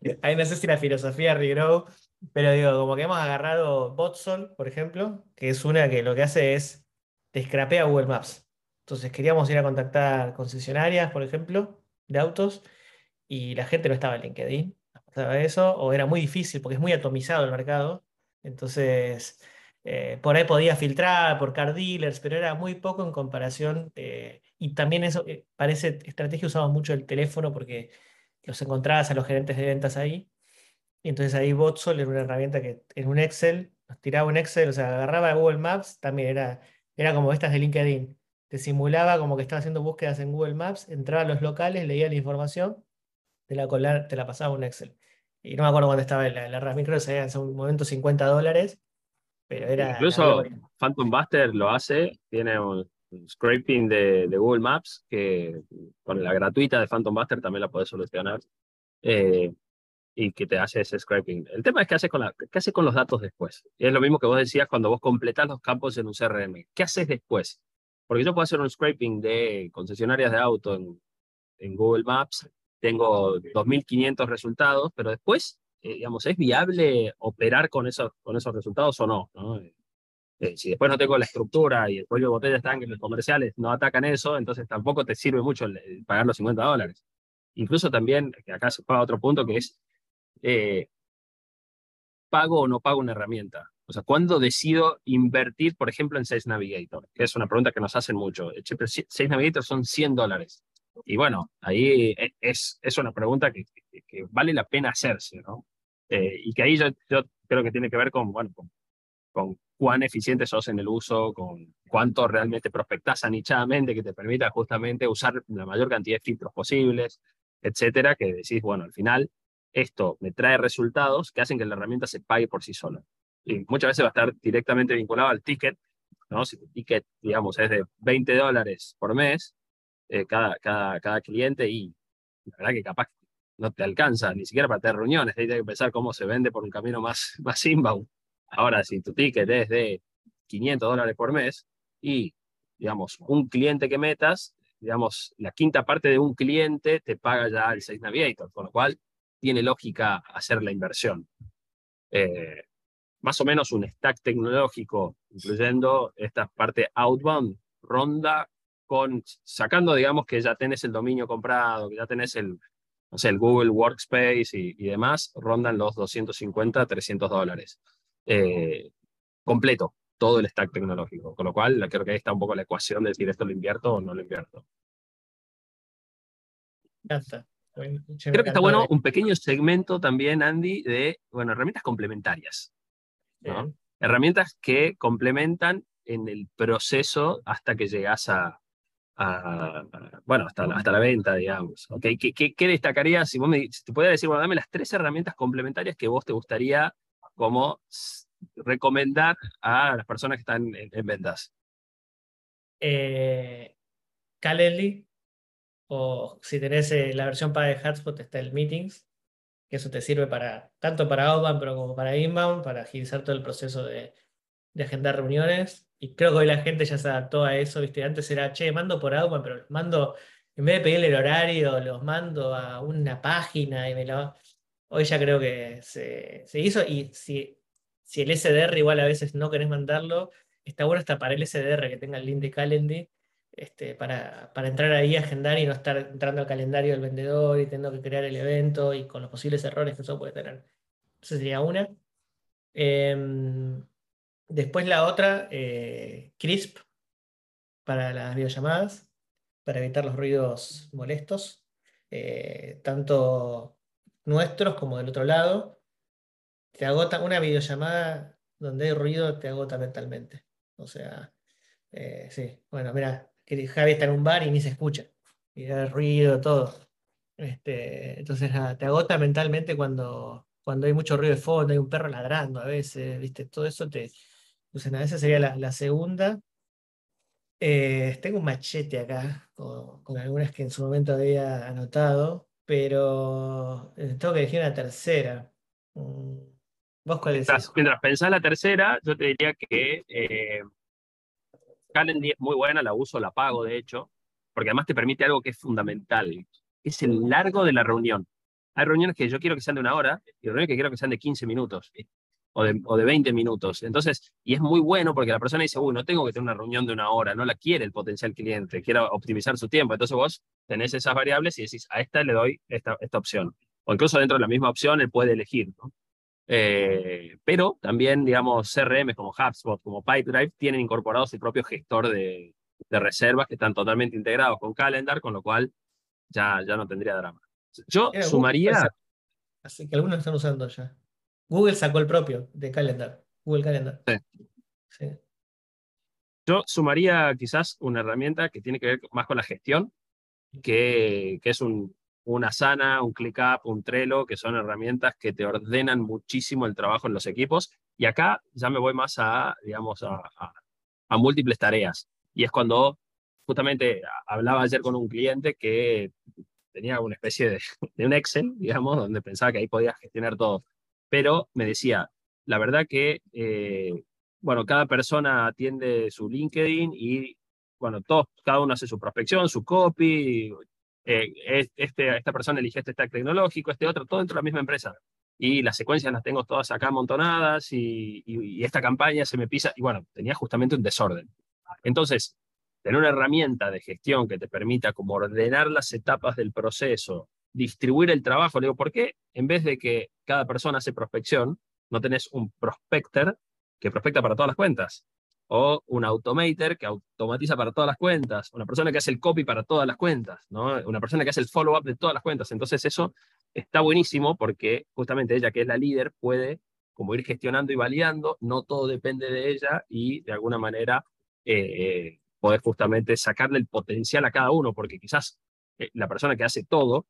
ahí no sé si la filosofía regrow, pero digo, como que hemos agarrado Botsol, por ejemplo, que es una que lo que hace es te scrapea Google Maps. Entonces queríamos ir a contactar concesionarias, por ejemplo, de autos, y la gente no estaba en LinkedIn eso, o era muy difícil porque es muy atomizado el mercado. Entonces, eh, por ahí podía filtrar por car dealers, pero era muy poco en comparación. Eh, y también eso, eh, parece estrategia usamos mucho el teléfono porque los encontrabas a los gerentes de ventas ahí. Y entonces ahí Botsol era una herramienta que en un Excel, nos tiraba un Excel, o sea, agarraba Google Maps, también era, era como estas de LinkedIn. Te simulaba como que estaba haciendo búsquedas en Google Maps, entraba a los locales, leía la información, te la, te la pasaba un Excel. Y no me acuerdo cuándo estaba la, la Rasmin, creo que en un momento 50 dólares, pero era... Incluso Phantom Buster lo hace, tiene un, scraping de, de, Google Maps, que con la gratuita de Phantom Buster también la podés solucionar. Eh, y que te hace ese scraping. El tema es qué haces con, la, qué haces con los datos después. Y es lo mismo que vos decías cuando vos completás los campos en un CRM. ¿Qué haces después? Porque yo puedo hacer un scraping de concesionarias de auto en, en Google Maps, tengo 2.500 resultados, pero después, eh, digamos, ¿es viable operar con esos, con esos resultados o no? ¿no? Eh, si después no tengo la estructura y el pollo de botella están en los comerciales no atacan eso, entonces tampoco te sirve mucho pagar los 50 dólares. Incluso también, que acá se paga otro punto, que es, eh, ¿pago o no pago una herramienta? O sea, ¿cuándo decido invertir, por ejemplo, en Sales Navigator? Es una pregunta que nos hacen mucho. Sales Navigator son 100 dólares. Y bueno, ahí es, es una pregunta que, que, vale la pena hacerse, ¿no? Eh, y que ahí yo, yo, creo que tiene que ver con, bueno, con, con cuán eficiente sos en el uso, con cuánto realmente prospectás anichadamente que te permita justamente usar la mayor cantidad de filtros posibles, etcétera, que decís, bueno, al final esto me trae resultados que hacen que la herramienta se pague por sí sola. Y muchas veces va a estar directamente vinculado al ticket, ¿no? Si tu ticket, digamos, es de 20 dólares por mes, eh, cada, cada, cada cliente, y la verdad que capaz no te alcanza ni siquiera para tener reuniones, hay que pensar cómo se vende por un camino más, más inbound. Ahora, si tu ticket es de 500 dólares por mes y, digamos, un cliente que metas, digamos, la quinta parte de un cliente te paga ya el Sales Navigator, con lo cual tiene lógica hacer la inversión. Eh, más o menos un stack tecnológico, incluyendo esta parte outbound, ronda con, sacando, digamos, que ya tenés el dominio comprado, que ya tenés el, no sé, el Google Workspace y, y demás, rondan los 250, 300 dólares. Eh, completo, todo el stack tecnológico. Con lo cual, creo que ahí está un poco la ecuación de decir esto lo invierto o no lo invierto. Creo que está bueno un pequeño segmento también, Andy, de bueno, herramientas complementarias. Herramientas que complementan en el proceso hasta que llegas a, bueno, hasta, hasta la venta, digamos. ¿Okay? ¿Qué, qué, destacarías? Si, vos me, si te pudiera decir, bueno, dame las tres herramientas complementarias que vos te gustaría como recomendar a las personas que están en, ventas? Eh, Calendly, o si tenés eh, la versión para de Hotspot, está el Meetings, que eso te sirve para tanto para outbound pero como para inbound, para agilizar todo el proceso de, agendar reuniones. Y creo que hoy la gente ya se adaptó a eso, ¿viste? Antes era, che, mando por outbound, pero mando, en vez de pedirle el horario, los mando a una página y me lo Hoy ya creo que se, hizo y si, si el SDR igual a veces no querés mandarlo, está bueno hasta para el SDR que tenga el link de Calendly, este, para, para entrar ahí, agendar y no estar entrando al calendario del vendedor y teniendo que crear el evento y con los posibles errores que eso puede tener. Esa sería una. Em, después la otra, eh, Crisp, para las videollamadas, para evitar los ruidos molestos. Eh, tanto nuestros como del otro lado, te agota una videollamada donde hay ruido, te agota mentalmente. O sea, eh, sí, bueno, mira, Javi está en un bar y ni se escucha, y hay ruido, todo. Este, entonces te agota mentalmente cuando, cuando hay mucho ruido de fondo, hay un perro ladrando a veces, ¿viste? Todo eso te. Entonces, nada, esa sería la, segunda. Eh, tengo un machete acá con, algunas que en su momento había anotado pero eh, tengo que elegir una tercera. Mm, ¿Vos cuál es? Mientras, pensás la tercera, yo te diría que eh, Calendly es muy buena, la uso, la pago de hecho, porque además te permite algo que es fundamental, es el largo de la reunión. Hay reuniones que yo quiero que sean de una hora y reuniones que quiero que sean de 15 minutos o de, o de 20 minutos. Entonces, y es muy bueno porque la persona dice, uy, no tengo que tener una reunión de una hora, no la quiere el potencial cliente, quiere optimizar su tiempo. Entonces vos tenés esas variables y decís, a esta le doy esta, esta opción. O incluso dentro de la misma opción él puede elegir. ¿no? Eh, pero también, digamos, CRM como HubSpot, como Pipedrive, tienen incorporados el propio gestor de, de reservas que están totalmente integrados con Calendar, con lo cual ya, ya no tendría drama. Yo sumaría... Así que algunos están usando ya. Google sacó el propio de Calendar, Google Calendar. Sí. Yo sumaría quizás una herramienta que tiene que ver más con la gestión, que, que es un, una Sana, un ClickUp, un Trello, que son herramientas que te ordenan muchísimo el trabajo en los equipos. Y acá ya me voy más a, digamos, a, a múltiples tareas. Y es cuando justamente hablaba ayer con un cliente que tenía una especie de, de un Excel, digamos, donde pensaba que ahí podía gestionar todo. Pero me decía, la verdad que, eh, bueno, cada persona atiende su LinkedIn y, bueno, todos, cada uno hace su prospección, su copy, eh, este, esta persona eligió este stack tecnológico, este otro, todo dentro de la misma empresa. Y las secuencias las tengo todas acá amontonadas y, y, esta campaña se me pisa, y bueno, tenía justamente un desorden. Entonces, tener una herramienta de gestión que te permita como ordenar las etapas del proceso, distribuir el trabajo, le digo, ¿por qué en vez de que cada persona hace prospección, no tenés un prospector que prospecta para todas las cuentas? O un automator que automatiza para todas las cuentas, una persona que hace el copy para todas las cuentas, ¿no? una persona que hace el follow-up de todas las cuentas. Entonces eso está buenísimo porque justamente ella, que es la líder, puede como ir gestionando y validando, no todo depende de ella y de alguna manera eh, poder justamente sacarle el potencial a cada uno, porque quizás eh, la persona que hace todo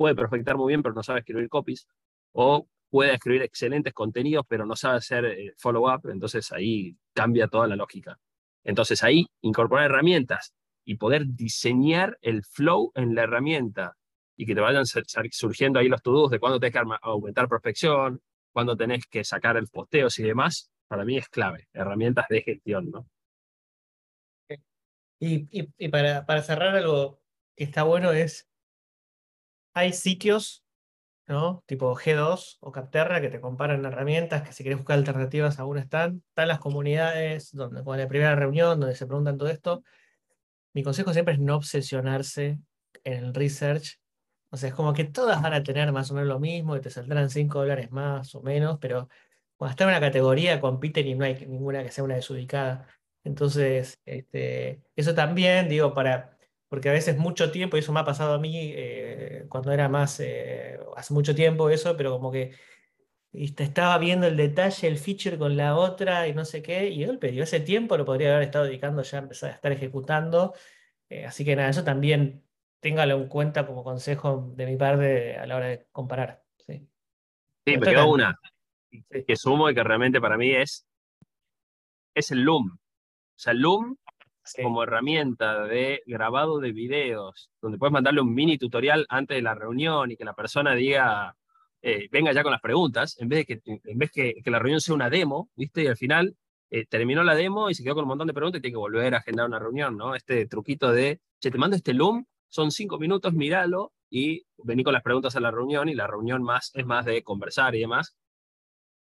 puede prospectar muy bien, pero no sabe escribir copies, o puede escribir excelentes contenidos, pero no sabe hacer follow-up, entonces ahí cambia toda la lógica. Entonces ahí incorporar herramientas y poder diseñar el flow en la herramienta y que te vayan surgiendo ahí los to de cuándo tenés que aumentar prospección, cuándo tenés que sacar el posteos y demás, para mí es clave, herramientas de gestión, ¿no? Y, para, para, cerrar algo que está bueno es, hay sitios, ¿no? Tipo G2 o Capterra que te comparan herramientas, que si quieres buscar alternativas aún están. Están las comunidades, donde con la primera reunión, donde se preguntan todo esto. Mi consejo siempre es no obsesionarse en el research. O sea, es como que todas van a tener más o menos lo mismo y te saldrán 5 dólares más o menos, pero cuando está en una categoría compiten y no hay ninguna que sea una desubicada. Entonces, este, eso también, digo, para, porque a veces mucho tiempo, y eso me ha pasado a mí eh, cuando era más, eh, hace mucho tiempo eso, pero como que estaba viendo el detalle, el feature con la otra y no sé qué, y el pedido ese tiempo lo podría haber estado dedicando ya a empezar a estar ejecutando. Eh, así que nada, eso también téngalo en cuenta como consejo de mi parte a la hora de comparar. Sí, sí me quedó una que sumo y que realmente para mí es, es el Loom. O sea, Loom como herramienta de grabado de videos, donde puedes mandarle un mini tutorial antes de la reunión y que la persona diga, eh, venga ya con las preguntas, en vez de que, en vez que, la reunión sea una demo, ¿viste? Y al final eh, terminó la demo y se quedó con un montón de preguntas y tiene que volver a agendar una reunión, ¿no? Este truquito de, che, te mando este Loom, son cinco minutos, míralo y vení con las preguntas a la reunión y la reunión más es más de conversar y demás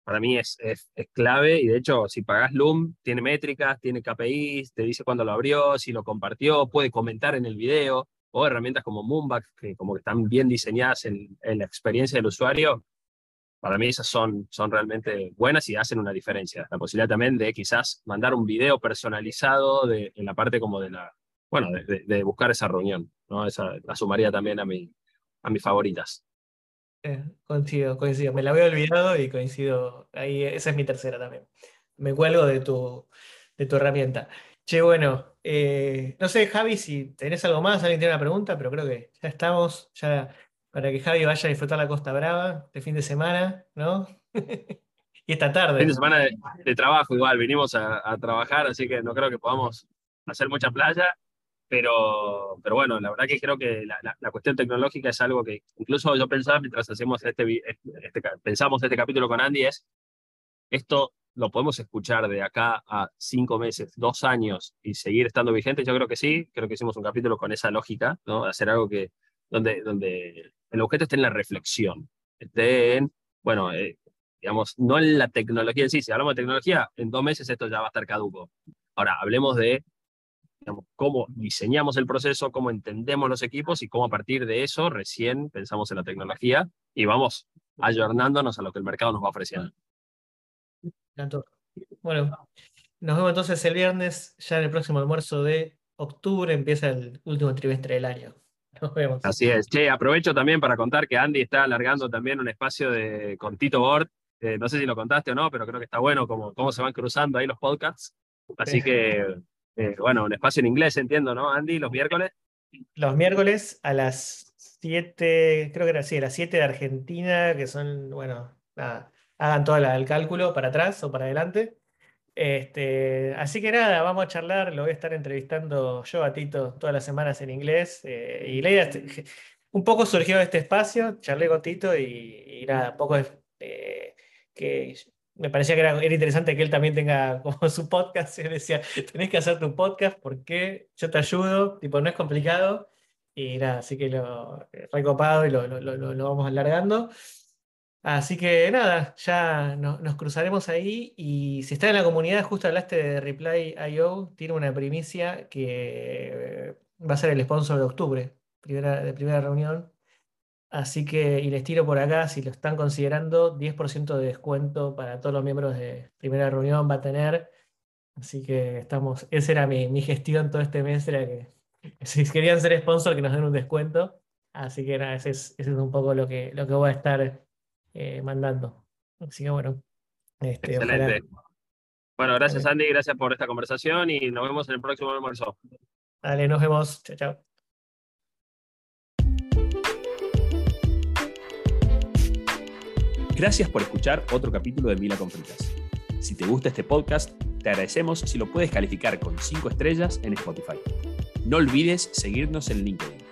para mí es, es, clave y de hecho si pagas Loom tiene métricas, tiene KPIs, te dice cuándo lo abrió, si lo compartió, puede comentar en el video o herramientas como Moonback que como que están bien diseñadas en, la experiencia del usuario. Para mí esas son, son realmente buenas y hacen una diferencia. La posibilidad también de quizás mandar un video personalizado de, en la parte como de la, bueno, de, buscar esa reunión. ¿no? Esa la sumaría también a, mi, a mis favoritas. Eh, coincido, coincido. Me la había olvidado y coincido. Ahí, esa es mi tercera también. Me cuelgo de tu, de tu herramienta. Che, bueno, eh, no sé, Javi, si tenés algo más, alguien tiene una pregunta, pero creo que ya estamos, ya para que Javi vaya a disfrutar la Costa Brava de fin de semana, ¿no? y esta tarde. Fin de semana de, trabajo igual, vinimos a, a, trabajar, así que no creo que podamos hacer mucha playa. Pero, pero bueno, la verdad que creo que la, la, cuestión tecnológica es algo que incluso yo pensaba mientras hacemos este, este, pensamos este capítulo con Andy es, esto lo podemos escuchar de acá a cinco meses, dos años y seguir estando vigente, yo creo que sí, creo que hicimos un capítulo con esa lógica, ¿no? Hacer algo que, donde, donde el objeto esté en la reflexión, esté en, bueno, eh, digamos, no en la tecnología en sí, si hablamos de tecnología, en dos meses esto ya va a estar caduco. Ahora, hablemos de cómo diseñamos el proceso, cómo entendemos los equipos y cómo a partir de eso recién pensamos en la tecnología y vamos ayornándonos a lo que el mercado nos va ofreciendo. Bueno, nos vemos entonces el viernes, ya en el próximo almuerzo de octubre, empieza el último trimestre del año. Nos vemos. Así es. Che, aprovecho también para contar que Andy está alargando también un espacio de, con Tito Board. Eh, no sé si lo contaste o no, pero creo que está bueno cómo, cómo se van cruzando ahí los podcasts. Así que eh, bueno, un espacio en inglés, entiendo, ¿no, Andy? Los miércoles. Los miércoles a las 7, creo que era así, a las 7 de Argentina, que son, bueno, nada, hagan todo el cálculo para atrás o para adelante. Este, así que nada, vamos a charlar, lo voy a estar entrevistando yo a Tito todas las semanas en inglés. Eh, y la un poco surgió este espacio, charlé con Tito y, y nada, un poco eh, que me parecía que era, interesante que él también tenga como su podcast. Él decía, tenés que hacer tu podcast porque yo te ayudo, tipo, no es complicado. Y nada, así que lo recopado y lo, lo, lo, vamos alargando. Así que nada, ya nos cruzaremos ahí. Y si está en la comunidad, justo hablaste de Reply.io, tiene una primicia que va a ser el sponsor de octubre, primera, de primera reunión. Así que, y les tiro por acá, si lo están considerando, 10% de descuento para todos los miembros de primera reunión va a tener. Así que estamos, esa era mi, mi gestión todo este mes, era que si querían ser sponsor, que nos den un descuento. Así que nada, ese es, ese es un poco lo que, lo que voy a estar eh, mandando. Así que bueno. Este, Excelente. Bueno, gracias Andy, gracias por esta conversación y nos vemos en el próximo almuerzo. Dale, nos vemos. Chao, chao. Gracias por escuchar otro capítulo de Mila con Fritas. Si te gusta este podcast, te agradecemos si lo puedes calificar con 5 estrellas en Spotify. No olvides seguirnos en LinkedIn.